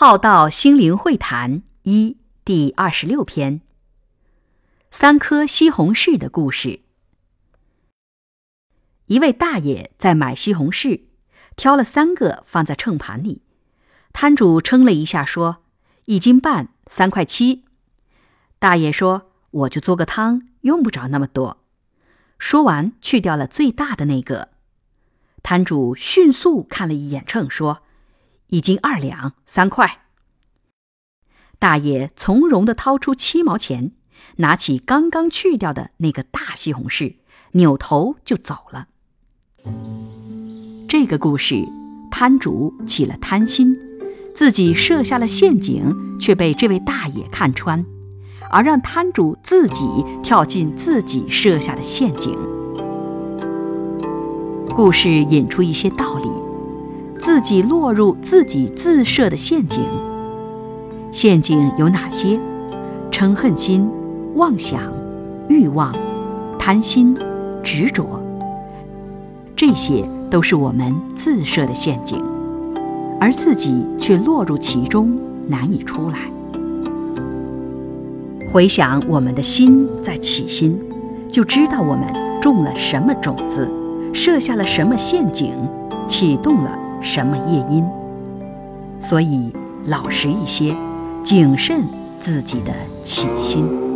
浩道心灵会谈一第二十六篇：三颗西红柿的故事。一位大爷在买西红柿，挑了三个放在秤盘里。摊主称了一下，说：“一斤半，三块七。”大爷说：“我就做个汤，用不着那么多。”说完，去掉了最大的那个。摊主迅速看了一眼秤，说。一斤二两三块。大爷从容的掏出七毛钱，拿起刚刚去掉的那个大西红柿，扭头就走了。这个故事，摊主起了贪心，自己设下了陷阱，却被这位大爷看穿，而让摊主自己跳进自己设下的陷阱。故事引出一些道理。自己落入自己自设的陷阱。陷阱有哪些？嗔恨心、妄想、欲望、贪心、执着，这些都是我们自设的陷阱，而自己却落入其中，难以出来。回想我们的心在起心，就知道我们种了什么种子，设下了什么陷阱，启动了。什么夜莺？所以老实一些，谨慎自己的起心。